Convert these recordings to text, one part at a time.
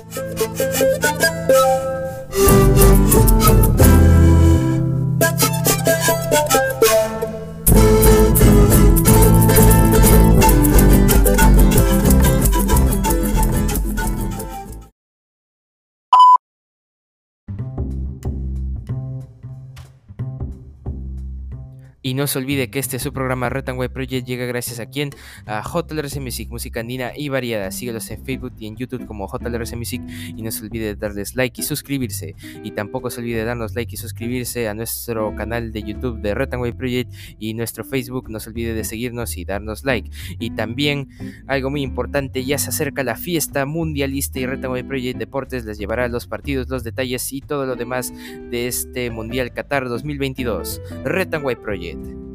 Thank you. Y no se olvide que este su programa Way Project llega gracias a quien? A JLRC Music, música andina y variada. Síguelos en Facebook y en YouTube como JLRC Music y no se olvide de darles like y suscribirse. Y tampoco se olvide de darnos like y suscribirse a nuestro canal de YouTube de Way Project y nuestro Facebook. No se olvide de seguirnos y darnos like. Y también algo muy importante, ya se acerca la fiesta mundialista y Way Project Deportes les llevará los partidos, los detalles y todo lo demás de este Mundial Qatar 2022. Way Project. it.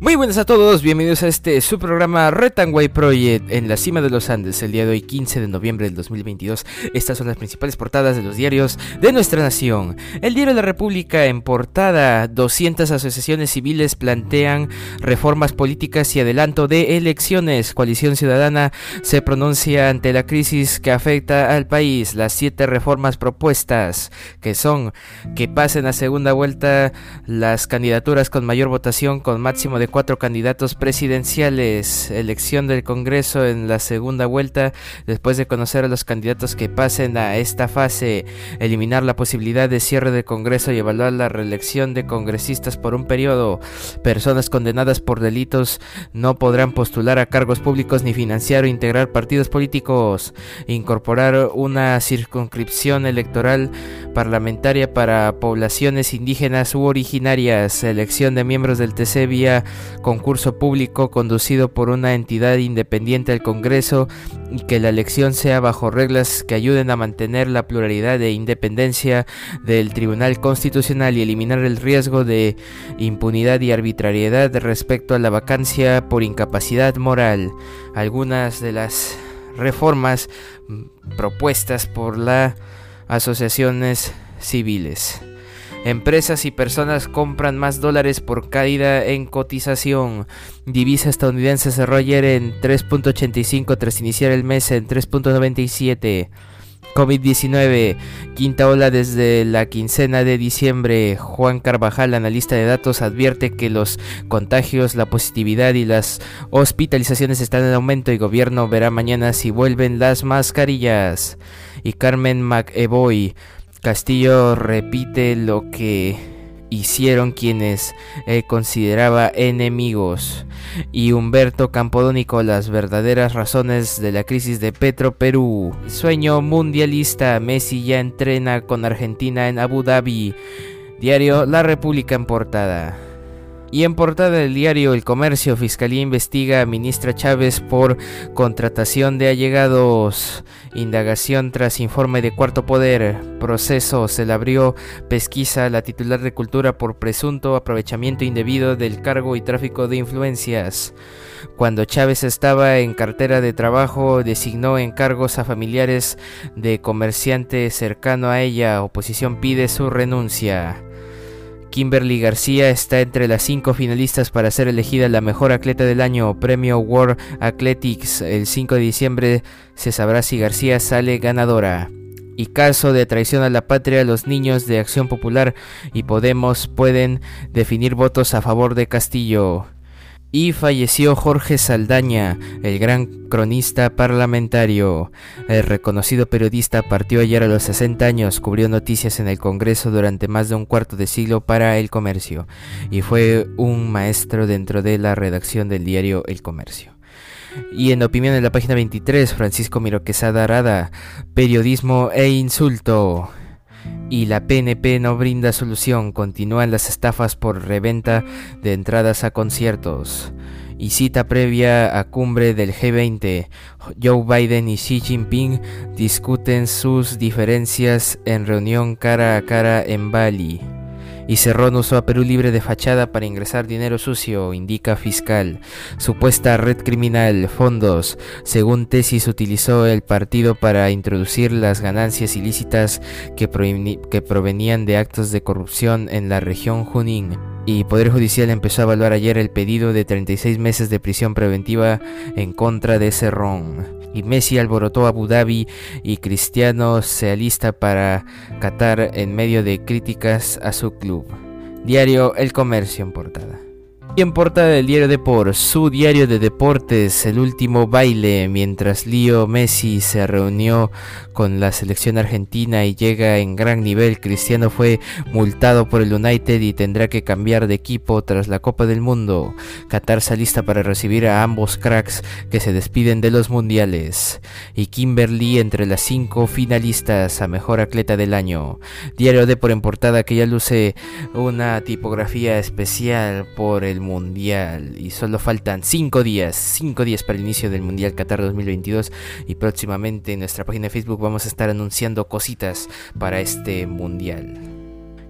Muy buenas a todos, bienvenidos a este su programa Retangway Project en la cima de los Andes, el día de hoy 15 de noviembre del 2022. Estas son las principales portadas de los diarios de nuestra nación. El diario de la República en portada, 200 asociaciones civiles plantean reformas políticas y adelanto de elecciones. Coalición Ciudadana se pronuncia ante la crisis que afecta al país. Las siete reformas propuestas, que son que pasen a segunda vuelta las candidaturas con mayor votación con máximo de cuatro candidatos presidenciales, elección del Congreso en la segunda vuelta, después de conocer a los candidatos que pasen a esta fase, eliminar la posibilidad de cierre del Congreso y evaluar la reelección de congresistas por un periodo. Personas condenadas por delitos no podrán postular a cargos públicos ni financiar o integrar partidos políticos. Incorporar una circunscripción electoral parlamentaria para poblaciones indígenas u originarias. Elección de miembros del TC vía concurso público conducido por una entidad independiente al Congreso y que la elección sea bajo reglas que ayuden a mantener la pluralidad e independencia del Tribunal Constitucional y eliminar el riesgo de impunidad y arbitrariedad respecto a la vacancia por incapacidad moral. Algunas de las reformas mm, propuestas por las asociaciones civiles. Empresas y personas compran más dólares por caída en cotización. Divisa estadounidense cerró ayer en 3.85 tras iniciar el mes en 3.97. COVID-19, quinta ola desde la quincena de diciembre. Juan Carvajal, analista de datos, advierte que los contagios, la positividad y las hospitalizaciones están en aumento y gobierno verá mañana si vuelven las mascarillas. Y Carmen McEvoy, Castillo repite lo que hicieron quienes eh, consideraba enemigos y Humberto Campodónico las verdaderas razones de la crisis de Petro Perú. Sueño mundialista, Messi ya entrena con Argentina en Abu Dhabi. Diario La República en portada. Y en portada del diario El Comercio, Fiscalía investiga a ministra Chávez por contratación de allegados. Indagación tras informe de Cuarto Poder. Proceso. Se le abrió pesquisa a la titular de Cultura por presunto aprovechamiento indebido del cargo y tráfico de influencias. Cuando Chávez estaba en cartera de trabajo, designó encargos a familiares de comerciante cercano a ella. Oposición pide su renuncia. Kimberly García está entre las cinco finalistas para ser elegida la mejor atleta del año, premio World Athletics. El 5 de diciembre se sabrá si García sale ganadora. Y caso de traición a la patria, los niños de Acción Popular y Podemos pueden definir votos a favor de Castillo y falleció Jorge Saldaña, el gran cronista parlamentario. El reconocido periodista partió ayer a los 60 años, cubrió noticias en el Congreso durante más de un cuarto de siglo para El Comercio y fue un maestro dentro de la redacción del diario El Comercio. Y en opinión en la página 23, Francisco Miroquesada Arada, periodismo e insulto y la PNP no brinda solución. Continúan las estafas por reventa de entradas a conciertos. Y cita previa a cumbre del G20. Joe Biden y Xi Jinping discuten sus diferencias en reunión cara a cara en Bali. Y Cerrón usó a Perú Libre de fachada para ingresar dinero sucio, indica fiscal. Supuesta red criminal, fondos. Según tesis, utilizó el partido para introducir las ganancias ilícitas que, que provenían de actos de corrupción en la región Junín y Poder Judicial empezó a evaluar ayer el pedido de 36 meses de prisión preventiva en contra de Cerrón. Y Messi alborotó Abu Dhabi y Cristiano se alista para Qatar en medio de críticas a su club. Diario El Comercio en portada. En portada del diario Depor, su diario de deportes, el último baile, mientras Leo Messi se reunió con la selección argentina y llega en gran nivel, Cristiano fue multado por el United y tendrá que cambiar de equipo tras la Copa del Mundo. Qatar está lista para recibir a ambos cracks que se despiden de los mundiales. Y Kimberly entre las cinco finalistas a mejor atleta del año. Diario Depor en portada que ya luce una tipografía especial por el Mundial y solo faltan 5 días, 5 días para el inicio del Mundial Qatar 2022 y próximamente en nuestra página de Facebook vamos a estar anunciando cositas para este Mundial.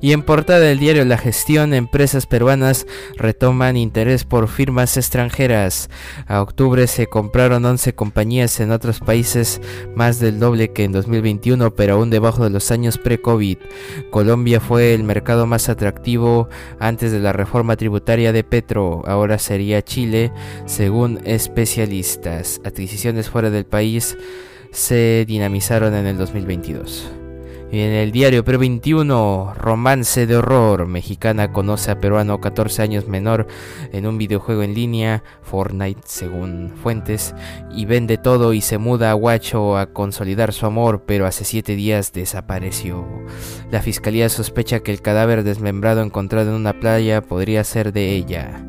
Y en portada del diario La Gestión, empresas peruanas retoman interés por firmas extranjeras. A octubre se compraron 11 compañías en otros países, más del doble que en 2021, pero aún debajo de los años pre-COVID. Colombia fue el mercado más atractivo antes de la reforma tributaria de Petro, ahora sería Chile, según especialistas. Adquisiciones fuera del país se dinamizaron en el 2022. En el diario Pre 21, romance de horror. Mexicana conoce a peruano 14 años menor en un videojuego en línea, Fortnite según fuentes, y vende todo y se muda a Huacho a consolidar su amor, pero hace 7 días desapareció. La fiscalía sospecha que el cadáver desmembrado encontrado en una playa podría ser de ella.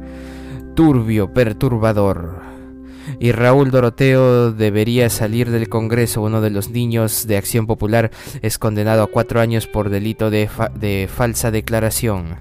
Turbio, perturbador y Raúl Doroteo debería salir del Congreso. Uno de los niños de Acción Popular es condenado a cuatro años por delito de, de falsa declaración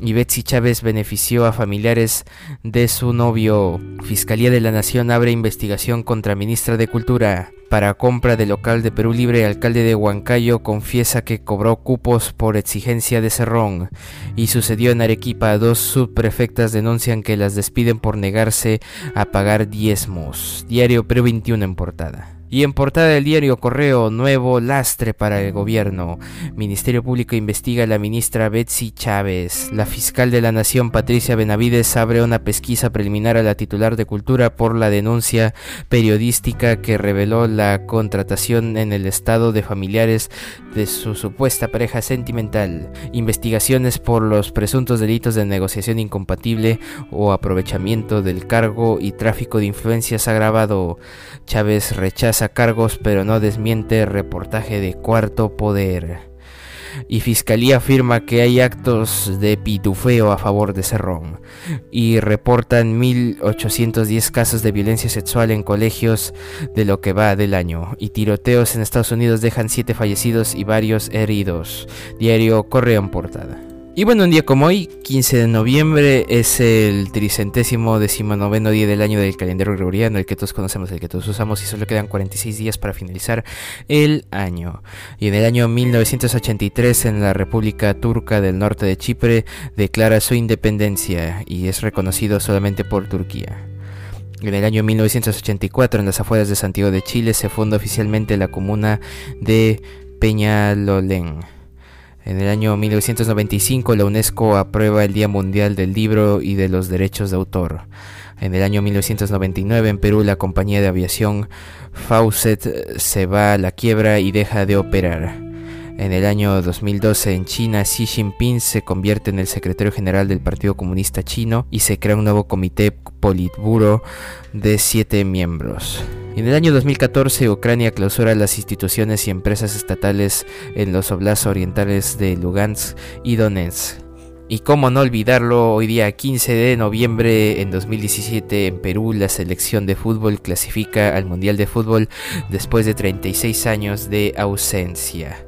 y Betsy Chávez benefició a familiares de su novio. Fiscalía de la Nación abre investigación contra ministra de Cultura. Para compra de local de Perú Libre, alcalde de Huancayo confiesa que cobró cupos por exigencia de Cerrón. Y sucedió en Arequipa, dos subprefectas denuncian que las despiden por negarse a pagar diezmos. Diario Perú 21 en portada. Y en portada del diario Correo, nuevo lastre para el gobierno. Ministerio Público investiga a la ministra Betsy Chávez. La fiscal de la Nación, Patricia Benavides, abre una pesquisa preliminar a la titular de Cultura por la denuncia periodística que reveló la contratación en el estado de familiares de su supuesta pareja sentimental. Investigaciones por los presuntos delitos de negociación incompatible o aprovechamiento del cargo y tráfico de influencias agravado. Chávez rechaza cargos pero no desmiente reportaje de Cuarto Poder. Y Fiscalía afirma que hay actos de pitufeo a favor de Cerrón. Y reportan 1.810 casos de violencia sexual en colegios de lo que va del año. Y tiroteos en Estados Unidos dejan 7 fallecidos y varios heridos. Diario Correo en portada. Y bueno, un día como hoy, 15 de noviembre, es el tricentésimo decimonoveno día del año del calendario gregoriano, el que todos conocemos, el que todos usamos, y solo quedan 46 días para finalizar el año. Y en el año 1983, en la República Turca del Norte de Chipre, declara su independencia y es reconocido solamente por Turquía. En el año 1984, en las afueras de Santiago de Chile, se funda oficialmente la comuna de Peñalolén. En el año 1995 la UNESCO aprueba el Día Mundial del Libro y de los Derechos de Autor. En el año 1999 en Perú la compañía de aviación Faucet se va a la quiebra y deja de operar. En el año 2012 en China, Xi Jinping se convierte en el secretario general del Partido Comunista Chino y se crea un nuevo comité politburo de siete miembros. En el año 2014, Ucrania clausura las instituciones y empresas estatales en los oblasts orientales de Lugansk y Donetsk. Y cómo no olvidarlo, hoy día 15 de noviembre en 2017 en Perú la selección de fútbol clasifica al Mundial de Fútbol después de 36 años de ausencia.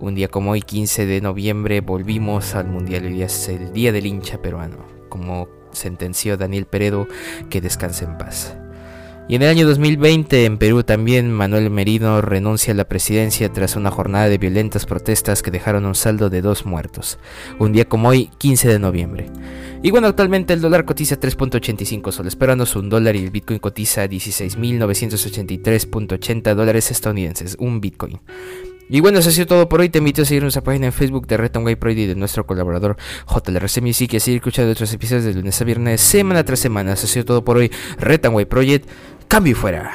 Un día como hoy, 15 de noviembre, volvimos al Mundial. Hoy es el Día del hincha peruano, como sentenció Daniel Peredo, que descanse en paz. Y en el año 2020 en Perú también Manuel Merino renuncia a la presidencia tras una jornada de violentas protestas que dejaron un saldo de dos muertos. Un día como hoy, 15 de noviembre. Y bueno, actualmente el dólar cotiza 3.85 soles esperándose un dólar y el Bitcoin cotiza 16.983.80 dólares estadounidenses, un Bitcoin. Y bueno, eso ha sido todo por hoy. Te invito a seguir nuestra página en Facebook de Retonway Pro y de nuestro colaborador JLRC Music y a seguir escuchando otros episodios de lunes a viernes, semana tras semana. Eso ha sido todo por hoy. Retonway Project, cambio fuera.